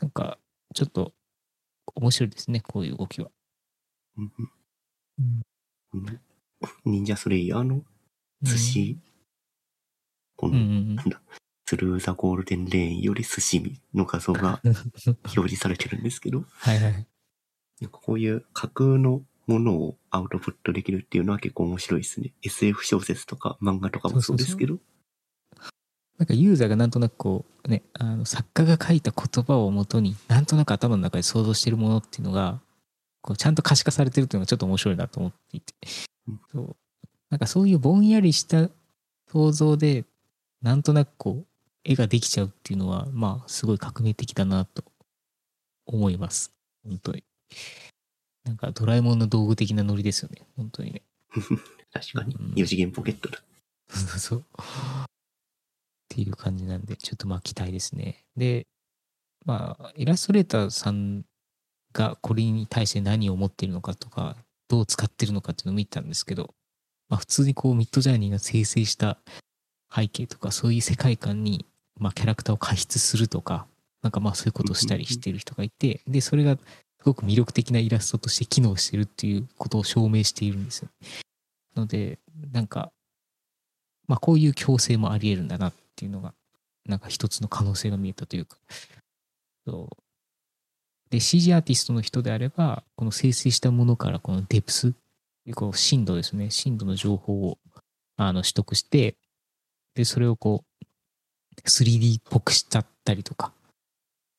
なんかちょっと面白いですね、こういう動きは。うんうん。うん。忍者スレイヤーの寿司、こうんうの、ん。なんだ、スルーザゴールデンレーンより寿司の画像がうん。表示されてるんですけど、はいはい。なんかこういう架空のものをアウトプットできるっていうのは結構面白いですね。SF 小説とか漫画とかもそうですけど。なんかユーザーがなんとなくこうね、あの作家が書いた言葉をもとになんとなく頭の中で想像してるものっていうのがこうちゃんと可視化されてるっていうのがちょっと面白いなと思っていて。うん、そう。なんかそういうぼんやりした想像でなんとなくこう絵ができちゃうっていうのはまあすごい革命的だなと思います。本当になんかドラえもんの道具的なノリですよね本当にね 確かにうん。4次元ポケットだ。そう。っていう感じなんで、ちょっとまあ期待ですね。で、まあ、イラストレーターさんがこれに対して何を思っているのかとか、どう使ってるのかっていうのを見たんですけど、まあ普通にこうミッドジャーニーが生成した背景とか、そういう世界観に、まあキャラクターを加筆するとか、なんかまあそういうことをしたりしてる人がいて、で、それがすごく魅力的なイラストとして機能してるっていうことを証明しているんですよ。ので、なんか、まあこういう強制もあり得るんだなっていうのが、なんか一つの可能性が見えたというか。そうで、CG アーティストの人であれば、この生成したものからこのデプス、こう深度ですね、深度の情報をあの取得して、で、それをこう、3D っぽくしちゃったりとか、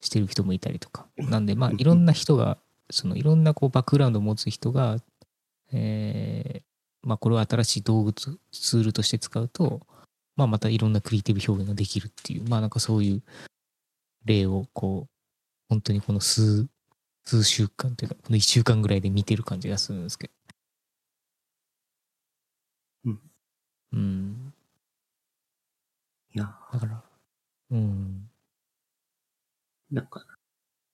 してる人もいたりとか。なんで、まあいろんな人が、そのいろんなこうバックグラウンドを持つ人が、えーまあこれを新しい道具ツツールとして使うと、まあまたいろんなクリエイティブ表現ができるっていう、まあなんかそういう例をこう、本当にこの数、数週間というか、この1週間ぐらいで見てる感じがするんですけど。うん。うん。いや、だから、うん。なんか、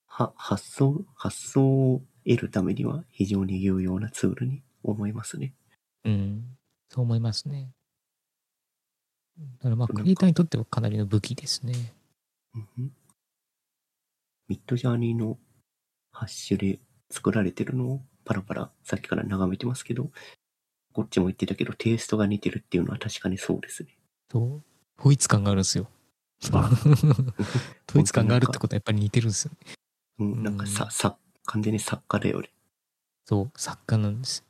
は、発想、発想を得るためには非常に有用なツールに思いますね。うん。そう思いますね。だからまあクリエイターにとってはかなりの武器ですね。うんうんミッドジャーニーのハッシュで作られてるのをパラパラさっきから眺めてますけど、こっちも言ってたけどテイストが似てるっていうのは確かにそうですね。そう。統一感があるんですよ。あ 統一感があるってことはやっぱり似てるんですよね。うん、なんかさ、さ、完全に作家だよね。そう、作家なんです。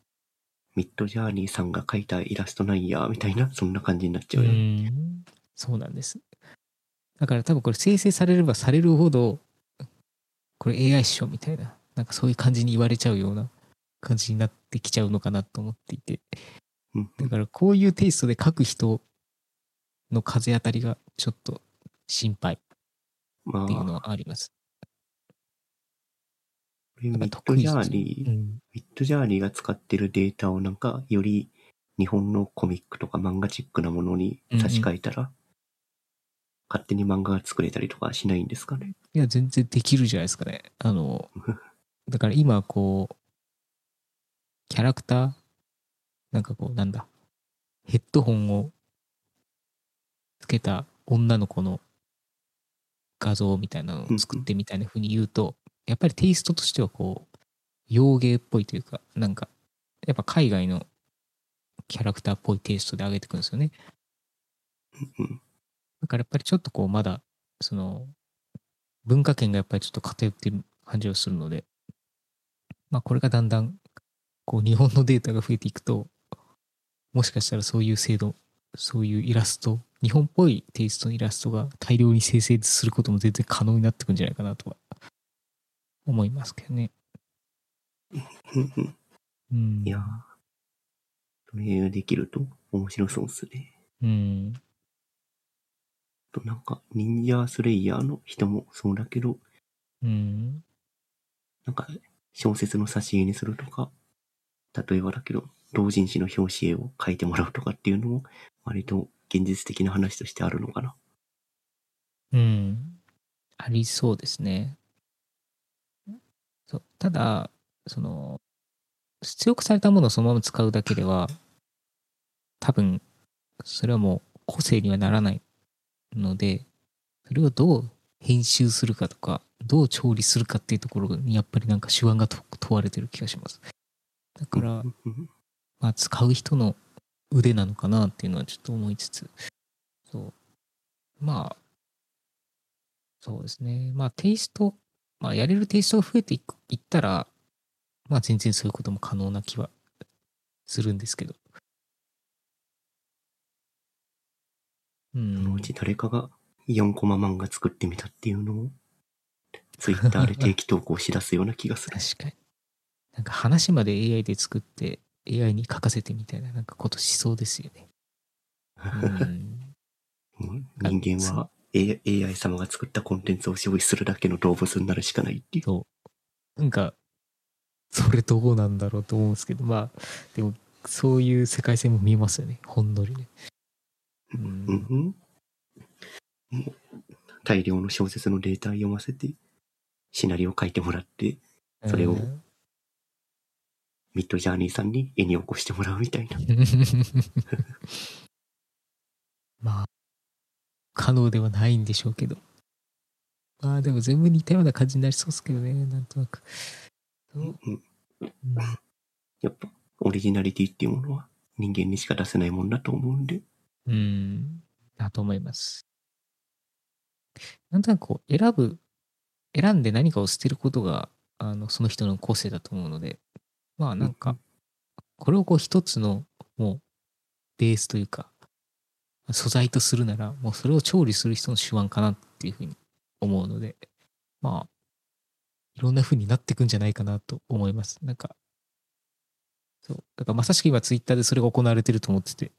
ミッドジャーニーさんが描いたイラストなんや、みたいな、そんな感じになっちゃううよね。ん。そうなんです。だから多分これ生成されればされるほど、これ AI っしょみたいな、なんかそういう感じに言われちゃうような感じになってきちゃうのかなと思っていて。うんだからこういうテイストで書く人の風当たりがちょっと心配まっていうのあ、はあります。ミッなんかドジャーニー、うん。ミッドジャーニーが使ってるデータをなんか、より日本のコミックとか漫画チックなものに差し替えたら、勝手に漫画が作れたりとかしないんですかね。いや、全然できるじゃないですかね。あの、だから今こう、キャラクターなんかこう、なんだ、ヘッドホンをつけた女の子の画像みたいなのを作ってみたいな風に言うと、やっぱりテイストとしてはこう、洋芸っぽいというか、なんか、やっぱ海外のキャラクターっぽいテイストで上げてくるんですよね。うんだからやっぱりちょっとこうまだその文化圏がやっぱりちょっと偏ってる感じがするのでまあこれがだんだんこう日本のデータが増えていくともしかしたらそういう制度そういうイラスト日本っぽいテイストのイラストが大量に生成することも全然可能になってくるんじゃないかなとは思いますけどね。うん。いやー、それができると面白そうですね。うん。となんか、忍者スレイヤーの人もそうだけど、うん。なんか、小説の挿絵にするとか、例えばだけど、同人誌の表紙絵を描いてもらうとかっていうのも、割と現実的な話としてあるのかな？うん。ありそうですね。そうただ、その、出力されたものをそのまま使うだけでは、多分、それはもう個性にはならないので、それをどう編集するかとか、どう調理するかっていうところに、やっぱりなんか手腕がと問われてる気がします。だから、まあ、使う人の腕なのかなっていうのはちょっと思いつつ、そう。まあ、そうですね。まあ、テイスト、まあ、やれるテイストが増えていくいったら、まあ、全然そういうことも可能な気はするんですけど。うそのんう。ち誰かが4コマ漫画作ってみたっていうのを、ツイッターで定期投稿し出すような気がする。確かに。なんか話まで AI で作って AI に書かせてみたいななんかことしそうですよね。うん。うん人間は AI 様が作ったコンテンツを消費するだけの動物になるしかないっていう。そう。なんか、それどうなんだろうと思うんですけど、まあ、でも、そういう世界線も見えますよね。ほんのりね。ううんんうん大量の小説のデータ読ませて、シナリオ書いてもらって、それをうんミッドジャーニーさんに絵に起こしてもらうみたいな。まあ、可能ではないんでしょうけど。まあ、でも全部似たような感じになりそうですけどね、なんとなく。うんうんやっぱ、オリジナリティっていうものは人間にしか出せないもんだと思うんで。うん、だと思います。なんとなくこう、選ぶ、選んで何かを捨てることが、あの、その人の個性だと思うので、まあなんかうん、これをこう一つの、もう、ベースというか、素材とするなら、もうそれを調理する人の手腕かなっていうふうに思うので、まあ、いろんな風になっていくんじゃないかなと思います。なんか、そう。だからまさしく今ツイッターでそれが行われてると思ってて、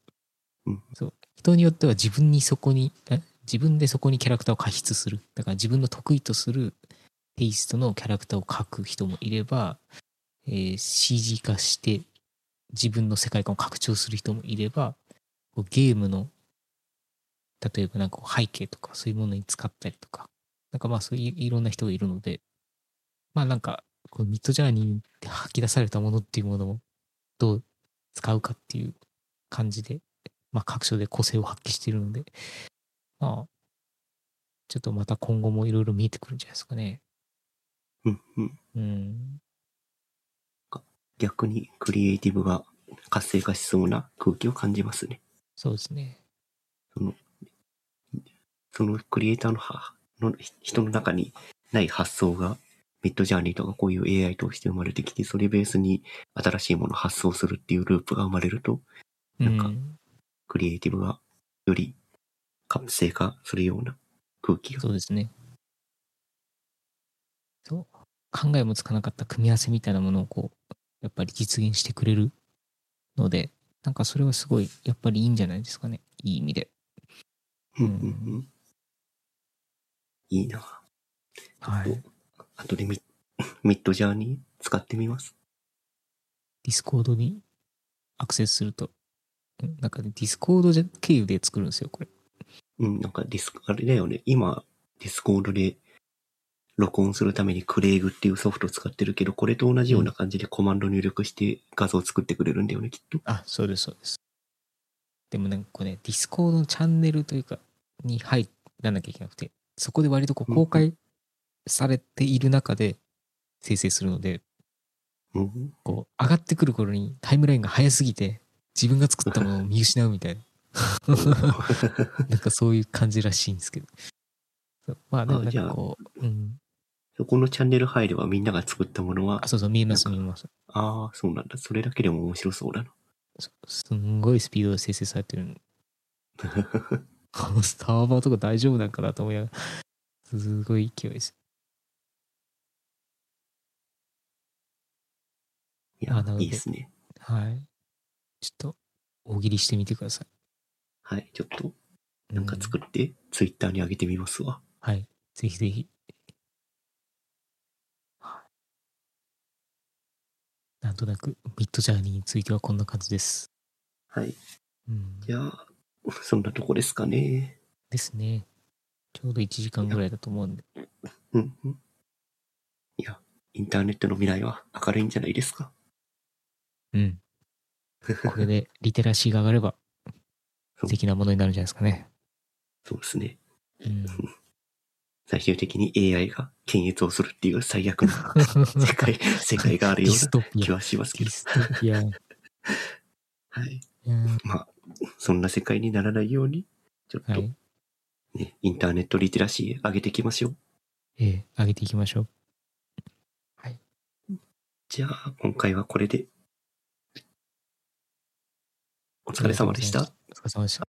うんそう。人によっては自分にそこに、え？自分でそこにキャラクターを加筆する。だから自分の得意とするテイストのキャラクターを描く人もいれば、えー CG 化して自分の世界観を拡張する人もいれば、こうゲームの、例えばなんか背景とかそういうものに使ったりとか、なんかまあそういういろんな人がいるので、まあなんか、こうミッドジャーニーで吐き出されたものっていうものをどう使うかっていう感じで、まあ各所で個性を発揮しているので、まあ、ちょっとまた今後もいろいろ見えてくるんじゃないですかね。うんうん。うん。逆にクリエイティブが活性化しそうな空気を感じますね。そうですね。その、そのクリエイターのはの人の中にない発想が、ミッドジャーニーとかこういう AI として生まれてきて、それベースに新しいものを発想するっていうループが生まれると、なんかうんクリエイティブがより活性化するような空気が。そうですね。そう。考えもつかなかった組み合わせみたいなものをこう、やっぱり実現してくれるので、なんかそれはすごい、やっぱりいいんじゃないですかね。いい意味で。うんうんうん。いいな。はい。デ後でミ ミッドジャーニー使ってみます？ィスコードにアクセスすると、うんなんかね、ディスコードじゃ経由で作るんですよ、これ。うん、なんかディス、あれだよね。今、ディスコードで録音するために Craig っていうソフトを使ってるけど、これと同じような感じでコマンド入力して画像を作ってくれるんだよね、きっと。あ、そうです、そうです。でもなんかこうね、ディスコードのチャンネルというか、に入らなきゃいけなくて、そこで割とこう公開されている中で生成するので、うん。こう上がってくる頃にタイムラインが早すぎて、自分が作ったものを見失うみたいな。なんかそういう感じらしいんですけど。まあでもなんかこう、うん。そこのチャンネル入ればみんなが作ったものはあ、、そうそう、見えます、見えます。ああ、そうなんだ。それだけでも面白そうだな。すんごいスピードで生成されてるんこの スターバーとか大丈夫なんかなと思いながら、すごい勢いです。いやいいですね。はい。ちょっと、大喜利してみてください。はい、ちょっと、うなんか作って、ツイッターに上げてみますわ。はい。ぜひぜひ。はいなんとなく、ミッドジャーニーについてはこんな感じです。はい。うん。じゃあ、そんなとこですかね。ですね。ちょうど1時間ぐらいだと思うんで。うんうん。いや、インターネットの未来は明るいんじゃないですか？うん。これでリテラシーが上がれば素敵なものになるんじゃないですかね。そうですね。うん。最終的に AI が検閲をするっていう最悪な 世界、世界があるような。気はしますけど。はい。やまあ、そんな世界にならないように、ちょっとはい。ね、インターネットリテラシー上げていきましょう。ええ、上げていきましょう。はい。じゃあ、今回はこれで。お疲れ様でした。お疲れ様でした。